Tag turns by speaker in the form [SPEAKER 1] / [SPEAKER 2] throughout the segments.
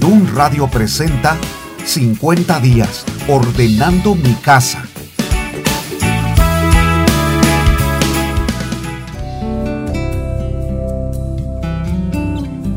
[SPEAKER 1] Verdún Radio presenta 50 días ordenando mi casa.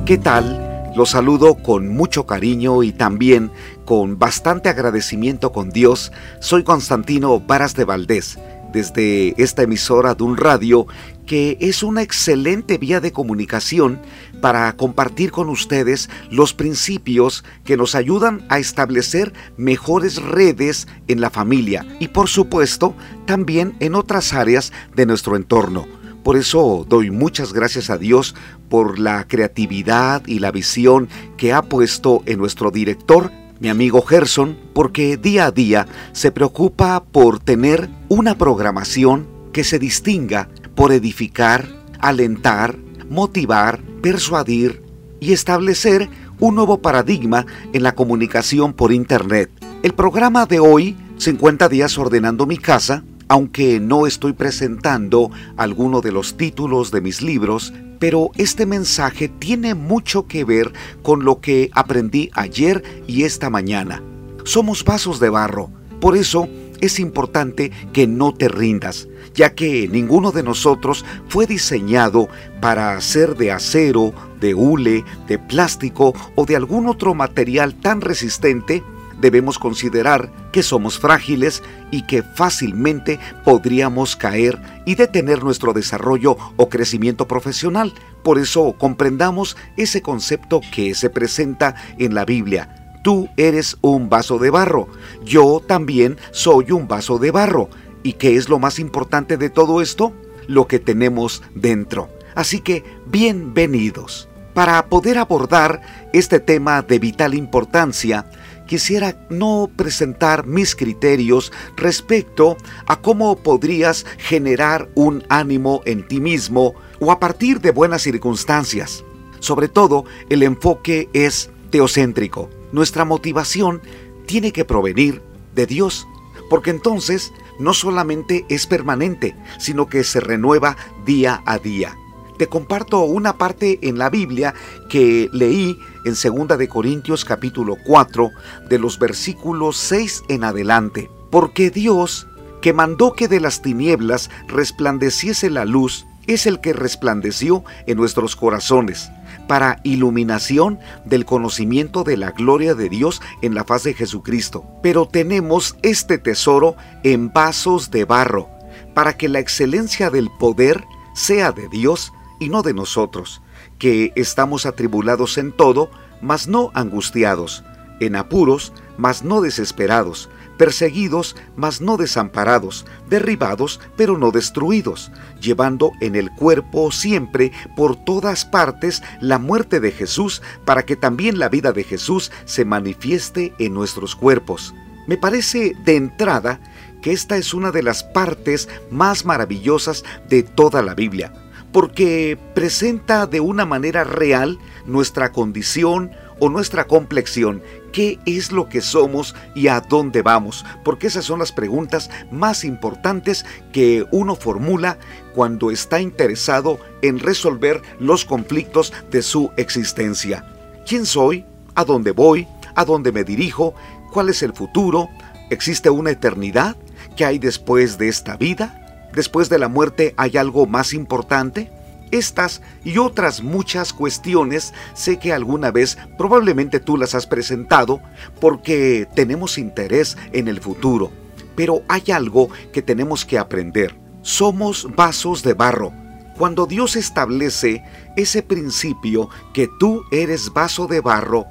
[SPEAKER 1] ¿Qué tal? Los saludo con mucho cariño y también con bastante agradecimiento con Dios. Soy Constantino Varas de Valdés desde esta emisora de un radio que es una excelente vía de comunicación para compartir con ustedes los principios que nos ayudan a establecer mejores redes en la familia y por supuesto también en otras áreas de nuestro entorno. Por eso doy muchas gracias a Dios por la creatividad y la visión que ha puesto en nuestro director mi amigo Gerson, porque día a día se preocupa por tener una programación que se distinga por edificar, alentar, motivar, persuadir y establecer un nuevo paradigma en la comunicación por Internet. El programa de hoy, 50 días ordenando mi casa, aunque no estoy presentando alguno de los títulos de mis libros, pero este mensaje tiene mucho que ver con lo que aprendí ayer y esta mañana. Somos vasos de barro, por eso es importante que no te rindas, ya que ninguno de nosotros fue diseñado para ser de acero, de hule, de plástico o de algún otro material tan resistente debemos considerar que somos frágiles y que fácilmente podríamos caer y detener nuestro desarrollo o crecimiento profesional. Por eso comprendamos ese concepto que se presenta en la Biblia. Tú eres un vaso de barro, yo también soy un vaso de barro. ¿Y qué es lo más importante de todo esto? Lo que tenemos dentro. Así que bienvenidos. Para poder abordar este tema de vital importancia, quisiera no presentar mis criterios respecto a cómo podrías generar un ánimo en ti mismo o a partir de buenas circunstancias. Sobre todo, el enfoque es teocéntrico. Nuestra motivación tiene que provenir de Dios, porque entonces no solamente es permanente, sino que se renueva día a día te comparto una parte en la Biblia que leí en 2 de Corintios capítulo 4 de los versículos 6 en adelante. Porque Dios, que mandó que de las tinieblas resplandeciese la luz, es el que resplandeció en nuestros corazones para iluminación del conocimiento de la gloria de Dios en la faz de Jesucristo. Pero tenemos este tesoro en vasos de barro, para que la excelencia del poder sea de Dios y no de nosotros, que estamos atribulados en todo, mas no angustiados, en apuros, mas no desesperados, perseguidos, mas no desamparados, derribados, pero no destruidos, llevando en el cuerpo siempre por todas partes la muerte de Jesús, para que también la vida de Jesús se manifieste en nuestros cuerpos. Me parece de entrada que esta es una de las partes más maravillosas de toda la Biblia porque presenta de una manera real nuestra condición o nuestra complexión, qué es lo que somos y a dónde vamos, porque esas son las preguntas más importantes que uno formula cuando está interesado en resolver los conflictos de su existencia. ¿Quién soy? ¿A dónde voy? ¿A dónde me dirijo? ¿Cuál es el futuro? ¿Existe una eternidad? ¿Qué hay después de esta vida? después de la muerte hay algo más importante? Estas y otras muchas cuestiones sé que alguna vez probablemente tú las has presentado porque tenemos interés en el futuro. Pero hay algo que tenemos que aprender. Somos vasos de barro. Cuando Dios establece ese principio que tú eres vaso de barro,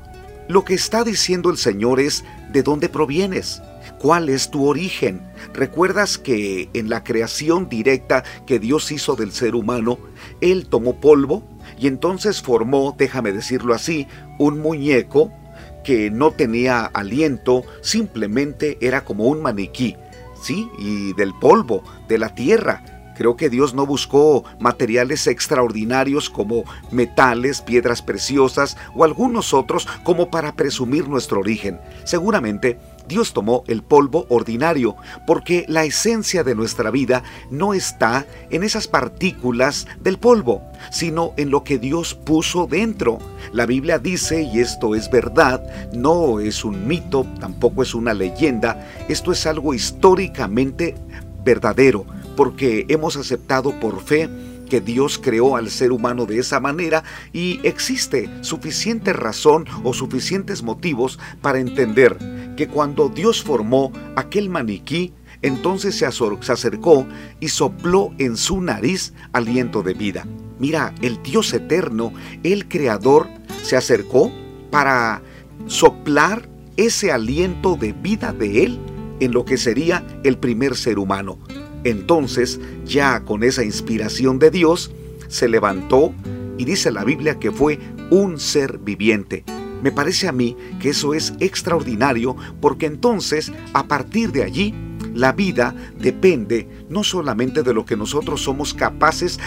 [SPEAKER 1] lo que está diciendo el Señor es de dónde provienes. ¿Cuál es tu origen? ¿Recuerdas que en la creación directa que Dios hizo del ser humano, Él tomó polvo y entonces formó, déjame decirlo así, un muñeco que no tenía aliento, simplemente era como un maniquí, ¿sí? Y del polvo, de la tierra, Creo que Dios no buscó materiales extraordinarios como metales, piedras preciosas o algunos otros como para presumir nuestro origen. Seguramente Dios tomó el polvo ordinario, porque la esencia de nuestra vida no está en esas partículas del polvo, sino en lo que Dios puso dentro. La Biblia dice, y esto es verdad, no es un mito, tampoco es una leyenda, esto es algo históricamente verdadero, porque hemos aceptado por fe que Dios creó al ser humano de esa manera y existe suficiente razón o suficientes motivos para entender que cuando Dios formó aquel maniquí, entonces se acercó y sopló en su nariz aliento de vida. Mira, el Dios eterno, el creador, se acercó para soplar ese aliento de vida de él en lo que sería el primer ser humano. Entonces, ya con esa inspiración de Dios, se levantó y dice la Biblia que fue un ser viviente. Me parece a mí que eso es extraordinario porque entonces, a partir de allí, la vida depende no solamente de lo que nosotros somos capaces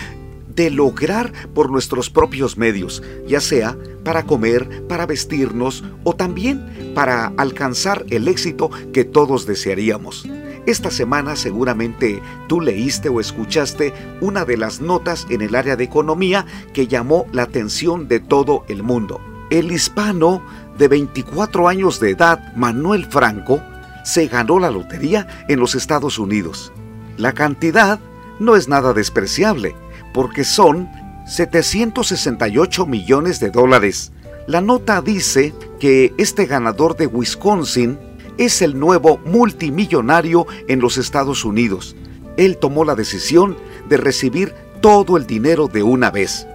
[SPEAKER 1] de lograr por nuestros propios medios, ya sea para comer, para vestirnos o también para alcanzar el éxito que todos desearíamos. Esta semana seguramente tú leíste o escuchaste una de las notas en el área de economía que llamó la atención de todo el mundo. El hispano de 24 años de edad, Manuel Franco, se ganó la lotería en los Estados Unidos. La cantidad no es nada despreciable, porque son 768 millones de dólares. La nota dice que este ganador de Wisconsin es el nuevo multimillonario en los Estados Unidos. Él tomó la decisión de recibir todo el dinero de una vez.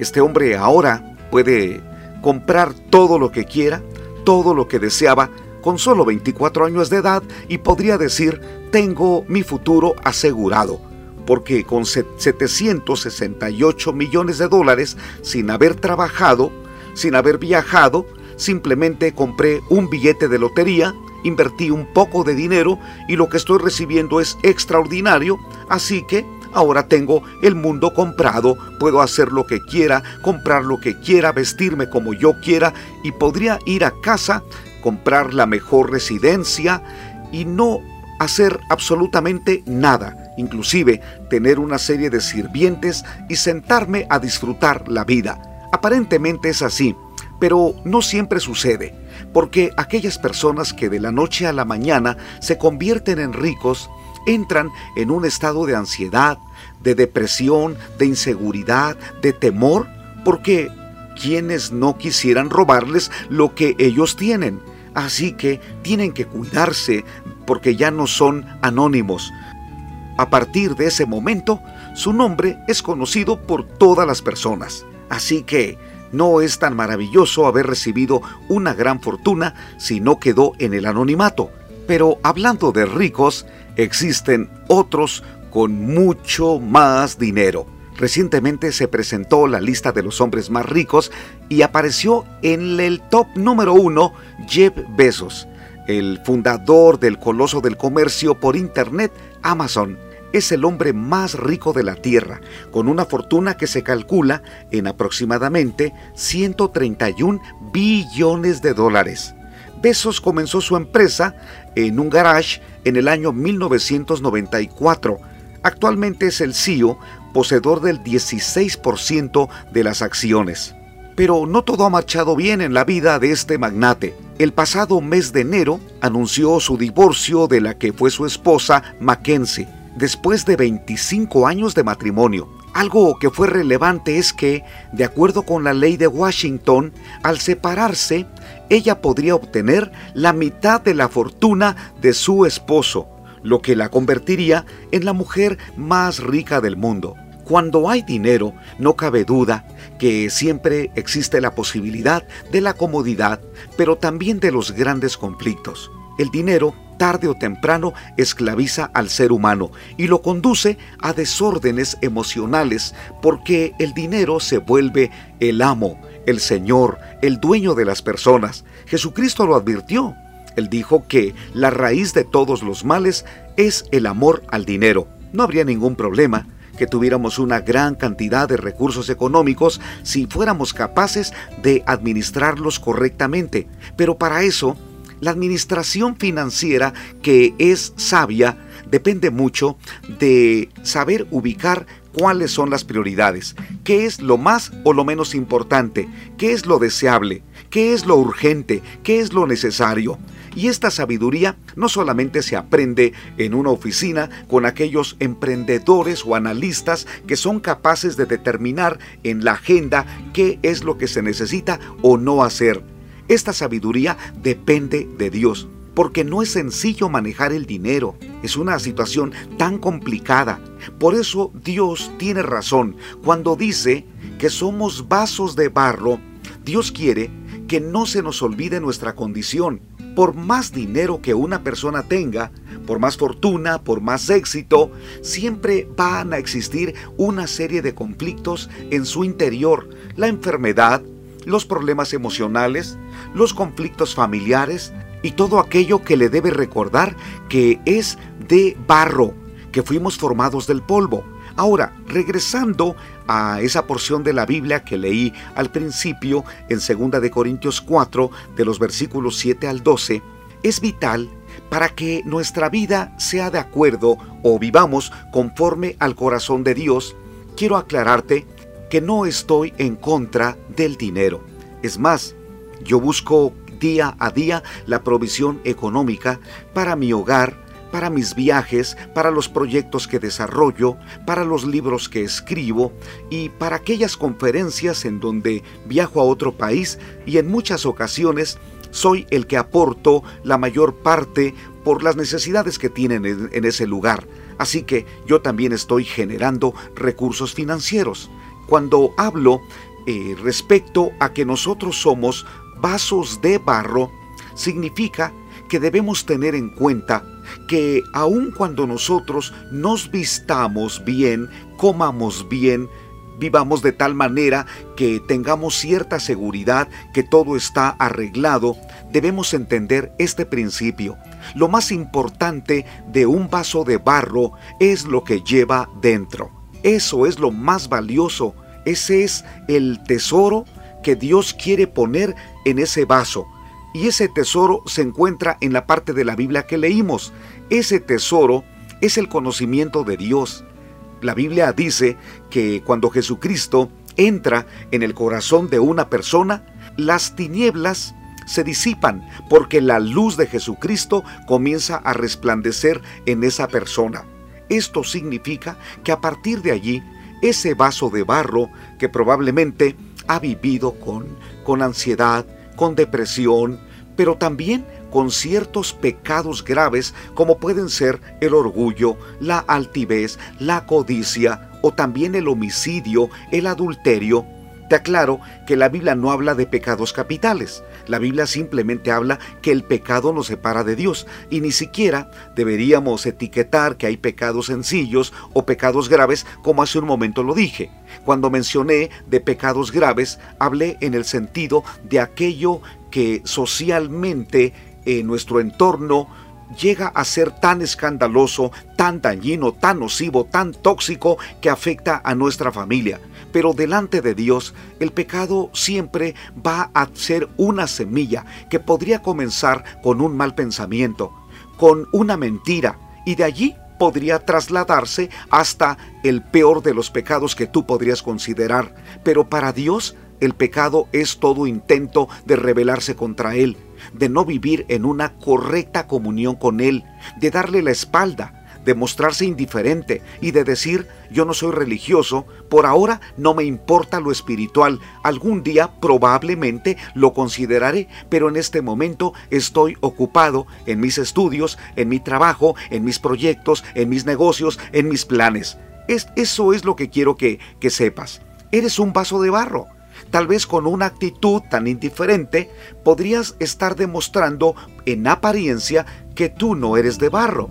[SPEAKER 1] Este hombre ahora puede comprar todo lo que quiera, todo lo que deseaba, con solo 24 años de edad y podría decir, tengo mi futuro asegurado, porque con 768 millones de dólares, sin haber trabajado, sin haber viajado, simplemente compré un billete de lotería, invertí un poco de dinero y lo que estoy recibiendo es extraordinario, así que ahora tengo el mundo comprado, puedo hacer lo que quiera, comprar lo que quiera, vestirme como yo quiera y podría ir a casa, comprar la mejor residencia y no hacer absolutamente nada, inclusive tener una serie de sirvientes y sentarme a disfrutar la vida. Aparentemente es así, pero no siempre sucede, porque aquellas personas que de la noche a la mañana se convierten en ricos entran en un estado de ansiedad, de depresión, de inseguridad, de temor, porque quienes no quisieran robarles lo que ellos tienen. Así que tienen que cuidarse porque ya no son anónimos. A partir de ese momento, su nombre es conocido por todas las personas. Así que no es tan maravilloso haber recibido una gran fortuna si no quedó en el anonimato. Pero hablando de ricos, existen otros con mucho más dinero. Recientemente se presentó la lista de los hombres más ricos y apareció en el top número uno Jeff Bezos, el fundador del coloso del comercio por Internet Amazon es el hombre más rico de la Tierra, con una fortuna que se calcula en aproximadamente 131 billones de dólares. Bezos comenzó su empresa en un garage en el año 1994. Actualmente es el CEO, poseedor del 16% de las acciones. Pero no todo ha marchado bien en la vida de este magnate. El pasado mes de enero anunció su divorcio de la que fue su esposa Mackenzie después de 25 años de matrimonio. Algo que fue relevante es que, de acuerdo con la ley de Washington, al separarse, ella podría obtener la mitad de la fortuna de su esposo, lo que la convertiría en la mujer más rica del mundo. Cuando hay dinero, no cabe duda que siempre existe la posibilidad de la comodidad, pero también de los grandes conflictos. El dinero tarde o temprano esclaviza al ser humano y lo conduce a desórdenes emocionales porque el dinero se vuelve el amo, el Señor, el dueño de las personas. Jesucristo lo advirtió. Él dijo que la raíz de todos los males es el amor al dinero. No habría ningún problema que tuviéramos una gran cantidad de recursos económicos si fuéramos capaces de administrarlos correctamente. Pero para eso La administración financiera que es sabia depende mucho de saber ubicar cuáles son las prioridades, qué es lo más o lo menos importante, qué es lo deseable, qué es lo urgente, qué es lo necesario. Y esta sabiduría no solamente se aprende en una oficina con aquellos emprendedores o analistas que son capaces de determinar en la agenda qué es lo que se necesita o no hacer. Esta sabiduría depende de Dios porque no es sencillo manejar el dinero. Es una situación tan complicada. Por eso Dios tiene razón cuando dice que somos vasos de barro. Dios quiere que no se nos olvide nuestra condición. Por más dinero que una persona tenga, por más fortuna, por más éxito, siempre van a existir una serie de conflictos en su interior. La enfermedad, los problemas emocionales, los conflictos familiares, y todo aquello que le debe recordar que es de barro, que fuimos formados del polvo. Ahora, regresando a esa porción de la Biblia que leí al principio en 2 de Corintios 4 de los versículos 7 al 12, es vital para que nuestra vida sea de acuerdo o vivamos conforme al corazón de Dios. Quiero aclararte que no estoy en contra del dinero. Es más, yo busco día a día la provisión económica para mi hogar, para mis viajes, para los proyectos que desarrollo, para los libros que escribo y para aquellas conferencias en donde viajo a otro país y en muchas ocasiones soy el que aporto la mayor parte por las necesidades que tienen en, ese lugar. Así que yo también estoy generando recursos financieros. Cuando hablo eh, respecto a que nosotros somos vasos de barro significa que debemos tener en cuenta que aun cuando nosotros nos vistamos bien, comamos bien, vivamos de tal manera que tengamos cierta seguridad que todo está arreglado, debemos entender este principio. Lo más importante de un vaso de barro es lo que lleva dentro. Eso es lo más valioso. Ese es el tesoro que Dios quiere poner en ese vaso. Y ese tesoro se encuentra en la parte de la Biblia que leímos. Ese tesoro es el conocimiento de Dios. La Biblia dice que cuando Jesucristo entra en el corazón de una persona, las tinieblas se disipan porque la luz de Jesucristo comienza a resplandecer en esa persona. Esto significa que a partir de allí, ese vaso de barro que probablemente ha vivido con, con ansiedad, con depresión, pero también con ciertos pecados graves como pueden ser el orgullo, la altivez, la codicia o también el homicidio, el adulterio, te aclaro que la Biblia no habla de pecados capitales. La Biblia simplemente habla que el pecado nos separa de Dios y ni siquiera deberíamos etiquetar que hay pecados sencillos o pecados graves como hace un momento lo dije. Cuando mencioné de pecados graves, hablé en el sentido de aquello que socialmente en nuestro entorno llega a ser tan escandaloso, tan dañino, tan nocivo, tan tóxico que afecta a nuestra familia. Pero delante de Dios, el pecado siempre va a ser una semilla que podría comenzar con un mal pensamiento, con una mentira, y de allí podría trasladarse hasta el peor de los pecados que tú podrías considerar. Pero para Dios, el pecado es todo intento de rebelarse contra Él, de no vivir en una correcta comunión con Él, de darle la espalda, de mostrarse indiferente y de decir yo no soy religioso, por ahora no me importa lo espiritual, algún día probablemente lo consideraré, pero en este momento estoy ocupado en mis estudios, en mi trabajo, en mis proyectos, en mis negocios, en mis planes. Es, eso es lo que quiero que, que sepas. Eres un vaso de barro. Tal vez con una actitud tan indiferente podrías estar demostrando en apariencia que tú no eres de barro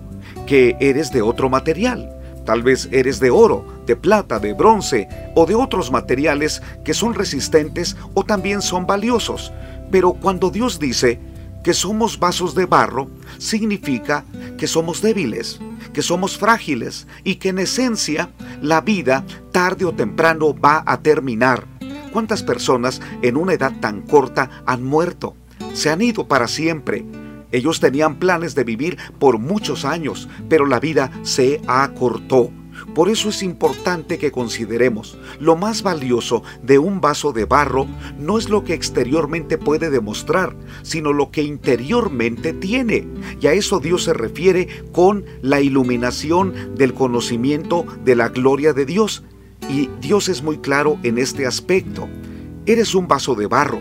[SPEAKER 1] que eres de otro material. Tal vez eres de oro, de plata, de bronce o de otros materiales que son resistentes o también son valiosos. Pero cuando Dios dice que somos vasos de barro, significa que somos débiles, que somos frágiles y que en esencia la vida tarde o temprano va a terminar. ¿Cuántas personas en una edad tan corta han muerto? Se han ido para siempre Ellos tenían planes de vivir por muchos años, pero la vida se acortó. Por eso es importante que consideremos lo más valioso de un vaso de barro no es lo que exteriormente puede demostrar, sino lo que interiormente tiene. Y a eso Dios se refiere con la iluminación del conocimiento de la gloria de Dios. Y Dios es muy claro en este aspecto. Eres un vaso de barro.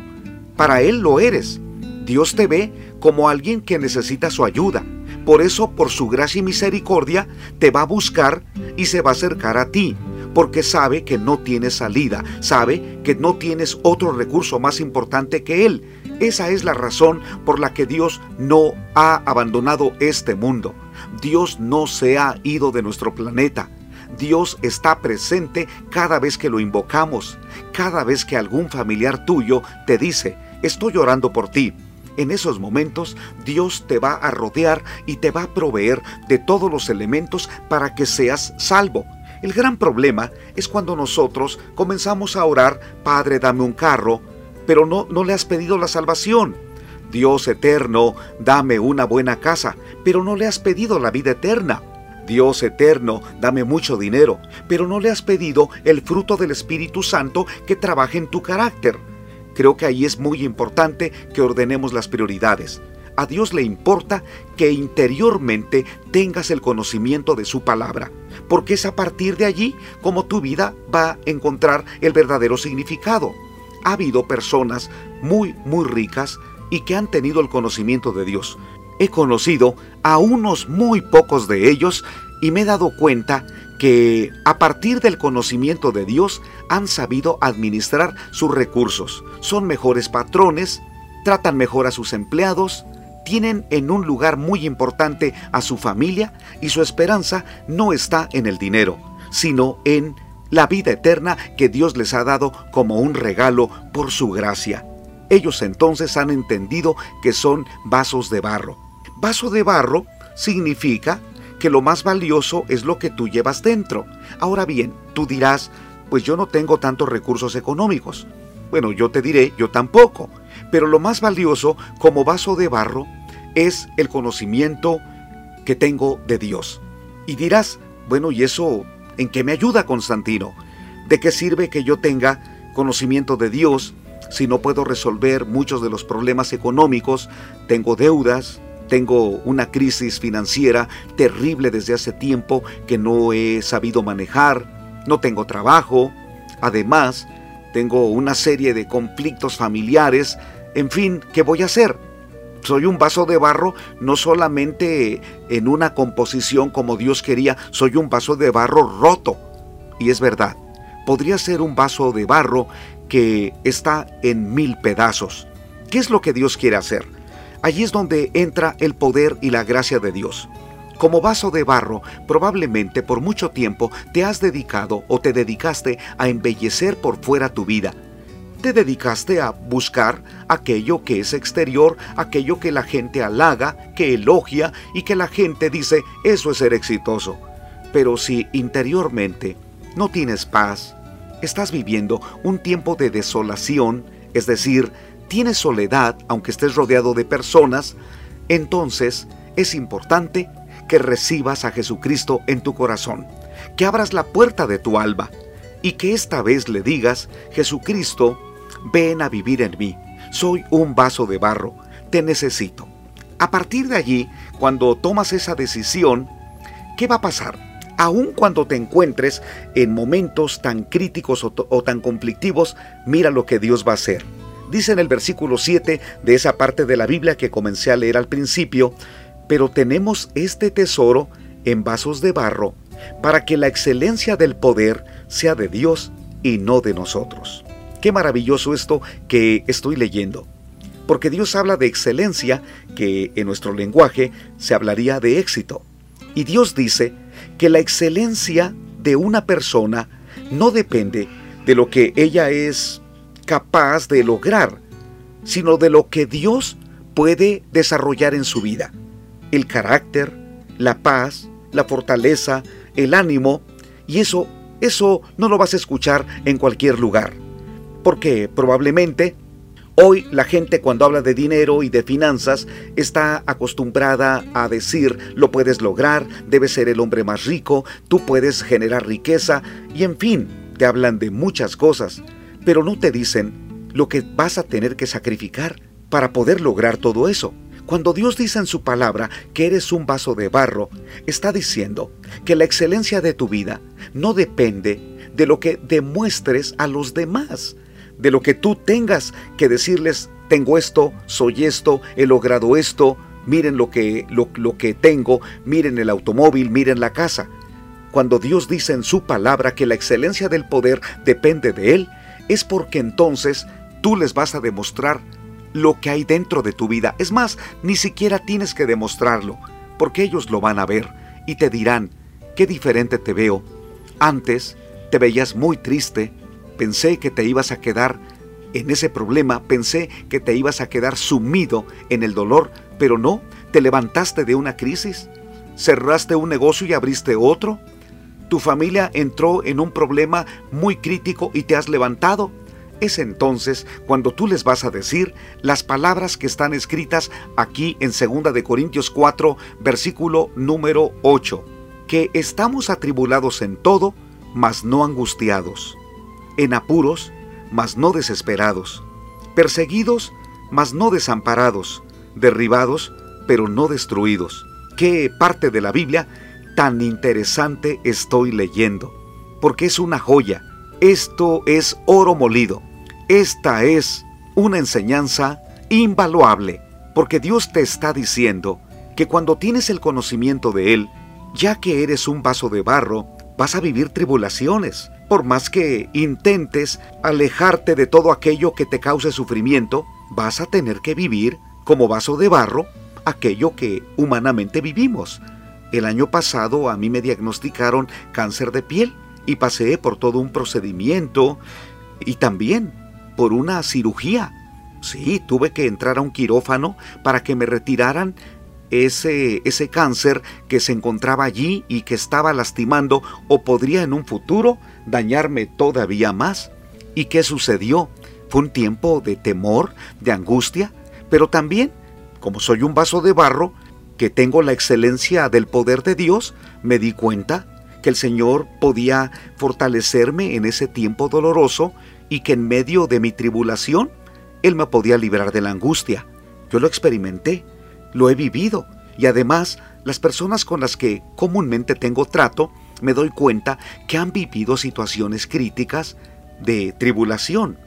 [SPEAKER 1] Para Él lo eres. Dios te ve como alguien que necesita su ayuda. Por eso, por su gracia y misericordia, te va a buscar y se va a acercar a ti, porque sabe que no tienes salida, sabe que no tienes otro recurso más importante que Él. Esa es la razón por la que Dios no ha abandonado este mundo. Dios no se ha ido de nuestro planeta. Dios está presente cada vez que lo invocamos, cada vez que algún familiar tuyo te dice, estoy orando por ti, en esos momentos Dios te va a rodear y te va a proveer de todos los elementos para que seas salvo. El gran problema es cuando nosotros comenzamos a orar, Padre, dame un carro, pero no, no le has pedido la salvación. Dios eterno, dame una buena casa, pero no le has pedido la vida eterna. Dios eterno, dame mucho dinero, pero no le has pedido el fruto del Espíritu Santo que trabaje en tu carácter. Creo que ahí es muy importante que ordenemos las prioridades. A Dios le importa que interiormente tengas el conocimiento de su palabra, porque es a partir de allí como tu vida va a encontrar el verdadero significado. Ha habido personas muy, muy ricas y que han tenido el conocimiento de Dios. He conocido a unos muy pocos de ellos y me he dado cuenta que a partir del conocimiento de Dios han sabido administrar sus recursos, son mejores patrones, tratan mejor a sus empleados, tienen en un lugar muy importante a su familia y su esperanza no está en el dinero, sino en la vida eterna que Dios les ha dado como un regalo por su gracia. Ellos entonces han entendido que son vasos de barro. Vaso de barro significa que lo más valioso es lo que tú llevas dentro. Ahora bien, tú dirás, pues yo no tengo tantos recursos económicos. Bueno, yo te diré, yo tampoco. Pero lo más valioso como vaso de barro es el conocimiento que tengo de Dios. Y dirás, bueno, ¿y eso en qué me ayuda Constantino? ¿De qué sirve que yo tenga conocimiento de Dios si no puedo resolver muchos de los problemas económicos? Tengo deudas, tengo una crisis financiera terrible desde hace tiempo que no he sabido manejar. No tengo trabajo. Además, tengo una serie de conflictos familiares. En fin, ¿qué voy a hacer? Soy un vaso de barro no solamente en una composición como Dios quería, soy un vaso de barro roto. Y es verdad, podría ser un vaso de barro que está en mil pedazos. ¿Qué es lo que Dios quiere hacer? Allí es donde entra el poder y la gracia de Dios. Como vaso de barro, probablemente por mucho tiempo te has dedicado o te dedicaste a embellecer por fuera tu vida. Te dedicaste a buscar aquello que es exterior, aquello que la gente halaga, que elogia y que la gente dice, eso es ser exitoso. Pero si interiormente no tienes paz, estás viviendo un tiempo de desolación, es decir, tienes soledad, aunque estés rodeado de personas, entonces es importante que recibas a Jesucristo en tu corazón, que abras la puerta de tu alma y que esta vez le digas, Jesucristo, ven a vivir en mí, soy un vaso de barro, te necesito. A partir de allí, cuando tomas esa decisión, ¿qué va a pasar? Aun cuando te encuentres en momentos tan críticos o, o tan conflictivos, mira lo que Dios va a hacer Dice en el versículo 7 de esa parte de la Biblia que comencé a leer al principio, pero tenemos este tesoro en vasos de barro, para que la excelencia del poder sea de Dios y no de nosotros. Qué maravilloso esto que estoy leyendo, porque Dios habla de excelencia que en nuestro lenguaje se hablaría de éxito. Y Dios dice que la excelencia de una persona no depende de lo que ella es capaz de lograr, sino de lo que Dios puede desarrollar en su vida. El carácter, la paz, la fortaleza, el ánimo, y eso, eso no lo vas a escuchar en cualquier lugar, porque probablemente Hoy la gente cuando habla de dinero y de finanzas está acostumbrada a decir lo puedes lograr, debes ser el hombre más rico, tú puedes generar riqueza y en fin, te hablan de muchas cosas, pero no te dicen lo que vas a tener que sacrificar para poder lograr todo eso. Cuando Dios dice en su palabra que eres un vaso de barro, está diciendo que la excelencia de tu vida no depende de lo que demuestres a los demás, de lo que tú tengas que decirles, tengo esto, soy esto, he logrado esto, miren lo que, lo, lo que tengo, miren el automóvil, miren la casa. Cuando Dios dice en su palabra que la excelencia del poder depende de Él, es porque entonces tú les vas a demostrar lo que hay dentro de tu vida. Es más, ni siquiera tienes que demostrarlo, porque ellos lo van a ver y te dirán, qué diferente te veo. Antes te veías muy triste, Pensé que te ibas a quedar en ese problema, pensé que te ibas a quedar sumido en el dolor, pero no, te levantaste de una crisis, cerraste un negocio y abriste otro, tu familia entró en un problema muy crítico y te has levantado. Es entonces cuando tú les vas a decir las palabras que están escritas aquí en 2 de Corintios 4, versículo número 8, que estamos atribulados en todo, mas no angustiados en apuros, mas no desesperados, perseguidos, mas no desamparados, derribados, pero no destruidos. ¿Qué parte de la Biblia tan interesante estoy leyendo? Porque es una joya. Esto es oro molido. Esta es una enseñanza invaluable, porque Dios te está diciendo que cuando tienes el conocimiento de Él, ya que eres un vaso de barro, vas a vivir tribulaciones, por más que intentes alejarte de todo aquello que te cause sufrimiento, vas a tener que vivir como vaso de barro aquello que humanamente vivimos. El año pasado a mí me diagnosticaron cáncer de piel y pasé por todo un procedimiento y también por una cirugía. Sí, tuve que entrar a un quirófano para que me retiraran ese, ese cáncer que se encontraba allí y que estaba lastimando o podría en un futuro dañarme todavía más. ¿Y qué sucedió? Fue un tiempo de temor, de angustia, pero también, como soy un vaso de barro, que tengo la excelencia del poder de Dios, me di cuenta que el Señor podía fortalecerme en ese tiempo doloroso y que en medio de mi tribulación, Él me podía librar de la angustia. Yo lo experimenté lo he vivido y además las personas con las que comúnmente tengo trato me doy cuenta que han vivido situaciones críticas de tribulación,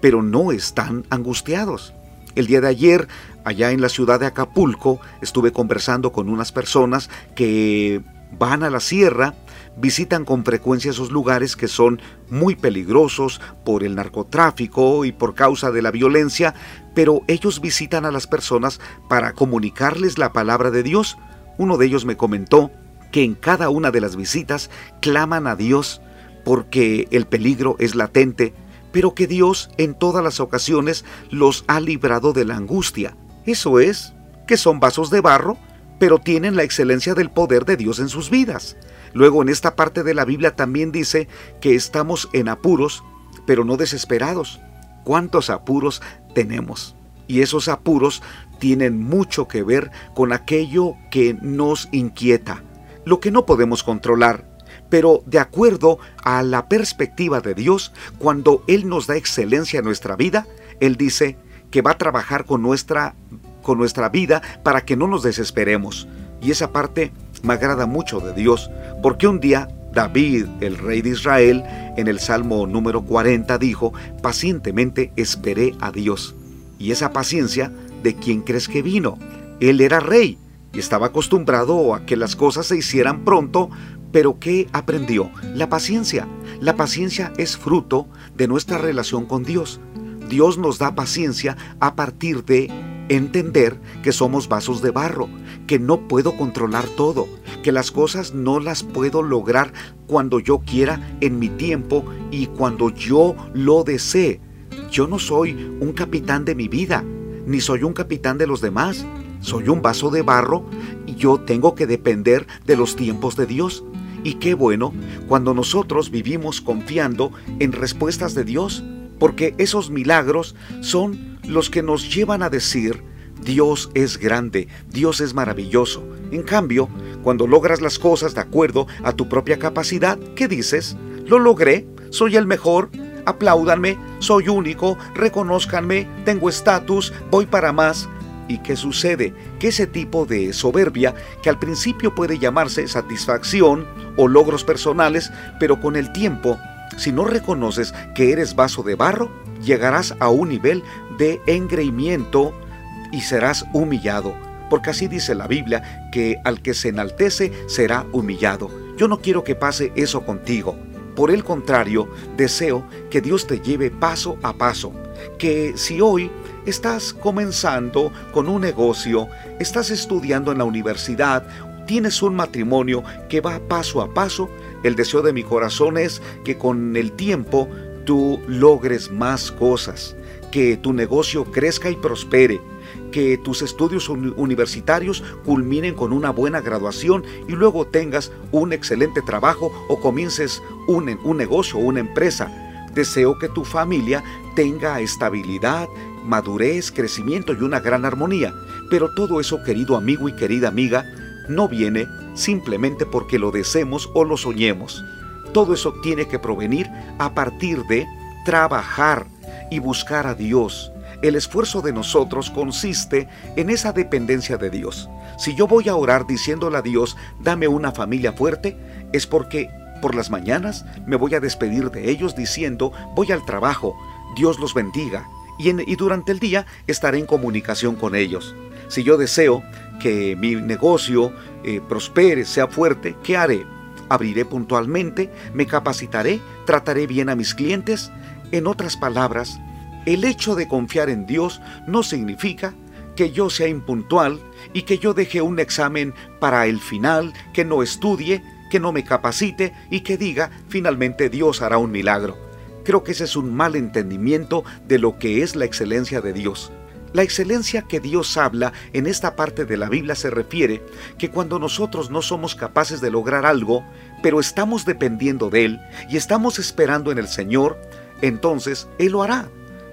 [SPEAKER 1] pero no están angustiados. El día de ayer, allá en la ciudad de Acapulco, estuve conversando con unas personas que van a la sierra visitan con frecuencia esos lugares que son muy peligrosos por el narcotráfico y por causa de la violencia, pero ellos visitan a las personas para comunicarles la palabra de Dios. Uno de ellos me comentó que en cada una de las visitas claman a Dios porque el peligro es latente, pero que Dios en todas las ocasiones los ha librado de la angustia. Eso es, que son vasos de barro, pero tienen la excelencia del poder de Dios en sus vidas. Luego en esta parte de la Biblia también dice que estamos en apuros, pero no desesperados. ¿Cuántos apuros tenemos? Y esos apuros tienen mucho que ver con aquello que nos inquieta, lo que no podemos controlar. Pero de acuerdo a la perspectiva de Dios, cuando Él nos da excelencia en nuestra vida, Él dice que va a trabajar con nuestra, con nuestra vida para que no nos desesperemos. Y esa parte me agrada mucho de Dios, porque un día David, el rey de Israel, en el Salmo número 40 dijo, pacientemente esperé a Dios. Y esa paciencia, ¿de quién crees que vino? Él era rey y estaba acostumbrado a que las cosas se hicieran pronto, pero ¿qué aprendió? La paciencia. La paciencia es fruto de nuestra relación con Dios. Dios nos da paciencia a partir de entender que somos vasos de barro, que no puedo controlar todo, que las cosas no las puedo lograr cuando yo quiera en mi tiempo y cuando yo lo desee. Yo no soy un capitán de mi vida, ni soy un capitán de los demás. Soy un vaso de barro y yo tengo que depender de los tiempos de Dios. Y qué bueno cuando nosotros vivimos confiando en respuestas de Dios, porque esos milagros son los que nos llevan a decir, Dios es grande, Dios es maravilloso. En cambio, cuando logras las cosas de acuerdo a tu propia capacidad, ¿qué dices? Lo logré, soy el mejor, apláudanme, soy único, reconózcanme, tengo estatus, voy para más. ¿Y qué sucede? Que ese tipo de soberbia, que al principio puede llamarse satisfacción o logros personales, pero con el tiempo, si no reconoces que eres vaso de barro, llegarás a un nivel de engreimiento y serás humillado. Porque así dice la Biblia, que al que se enaltece será humillado. Yo no quiero que pase eso contigo. Por el contrario, deseo que Dios te lleve paso a paso. Que si hoy estás comenzando con un negocio, estás estudiando en la universidad, tienes un matrimonio que va paso a paso, el deseo de mi corazón es que con el tiempo tú logres más cosas, que tu negocio crezca y prospere, que tus estudios universitarios culminen con una buena graduación y luego tengas un excelente trabajo o comiences un, un negocio o una empresa. Deseo que tu familia tenga estabilidad, madurez, crecimiento y una gran armonía. Pero todo eso, querido amigo y querida amiga, no viene simplemente porque lo deseemos o lo soñemos. Todo eso tiene que provenir a partir de trabajar y buscar a Dios, el esfuerzo de nosotros consiste en esa dependencia de Dios. Si yo voy a orar diciéndole a Dios, dame una familia fuerte, es porque por las mañanas me voy a despedir de ellos diciendo, voy al trabajo, Dios los bendiga, y, durante el día estaré en comunicación con ellos. Si yo deseo que mi negocio eh, prospere, sea fuerte, ¿qué haré? Abriré puntualmente, me capacitaré, trataré bien a mis clientes. En otras palabras, el hecho de confiar en Dios no significa que yo sea impuntual y que yo deje un examen para el final, que no estudie, que no me capacite y que diga finalmente Dios hará un milagro. Creo que ese es un mal entendimiento de lo que es la excelencia de Dios. La excelencia que Dios habla en esta parte de la Biblia se refiere que cuando nosotros no somos capaces de lograr algo, pero estamos dependiendo de Él y estamos esperando en el Señor, entonces Él lo hará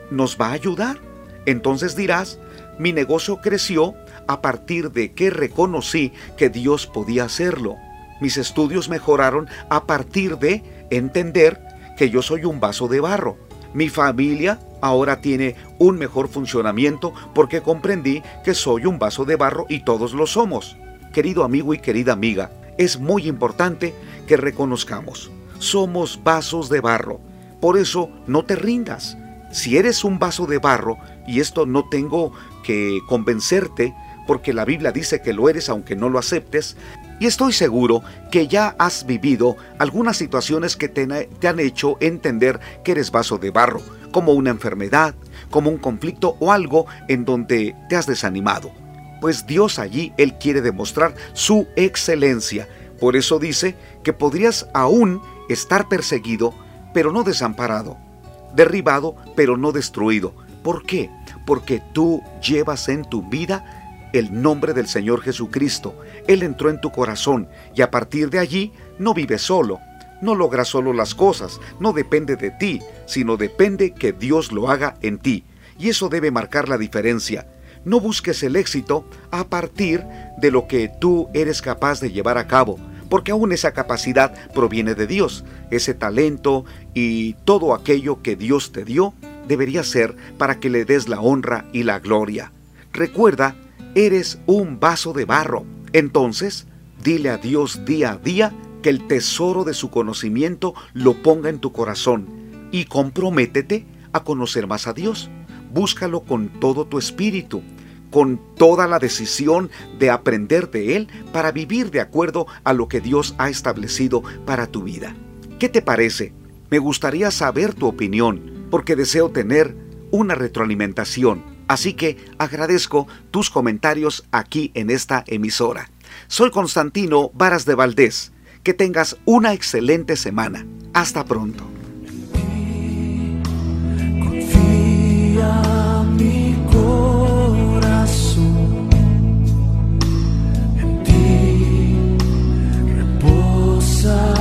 [SPEAKER 1] nos va a ayudar. Entonces dirás, mi negocio creció a partir de que reconocí que Dios podía hacerlo. Mis estudios mejoraron a partir de entender que yo soy un vaso de barro. Mi familia ahora tiene un mejor funcionamiento porque comprendí que soy un vaso de barro y todos lo somos. Querido amigo y querida amiga, es muy importante que reconozcamos, somos vasos de barro. Por eso no te rindas, si eres un vaso de barro, y esto no tengo que convencerte, porque la Biblia dice que lo eres aunque no lo aceptes, y estoy seguro que ya has vivido algunas situaciones que te, han hecho entender que eres vaso de barro, como una enfermedad, como un conflicto o algo en donde te has desanimado. Pues Dios allí, Él quiere demostrar su excelencia. Por eso dice que podrías aún estar perseguido, pero no desamparado derribado pero no destruido. ¿Por qué? Porque tú llevas en tu vida el nombre del Señor Jesucristo. Él entró en tu corazón y a partir de allí no vives solo. No logras solo las cosas, no depende de ti, sino depende que Dios lo haga en ti. Y eso debe marcar la diferencia. No busques el éxito a partir de lo que tú eres capaz de llevar a cabo, porque aún esa capacidad proviene de Dios. Ese talento y todo aquello que Dios te dio debería ser para que le des la honra y la gloria. Recuerda, eres un vaso de barro. Entonces, dile a Dios día a día que el tesoro de su conocimiento lo ponga en tu corazón y comprométete a conocer más a Dios. Búscalo con todo tu espíritu con toda la decisión de aprender de Él para vivir de acuerdo a lo que Dios ha establecido para tu vida. ¿Qué te parece? Me gustaría saber tu opinión porque deseo tener una retroalimentación. Así que agradezco tus comentarios aquí en esta emisora. Soy Constantino Varas de Valdés. Que tengas una excelente semana. Hasta pronto. Confía mi corazón. En ti reposa.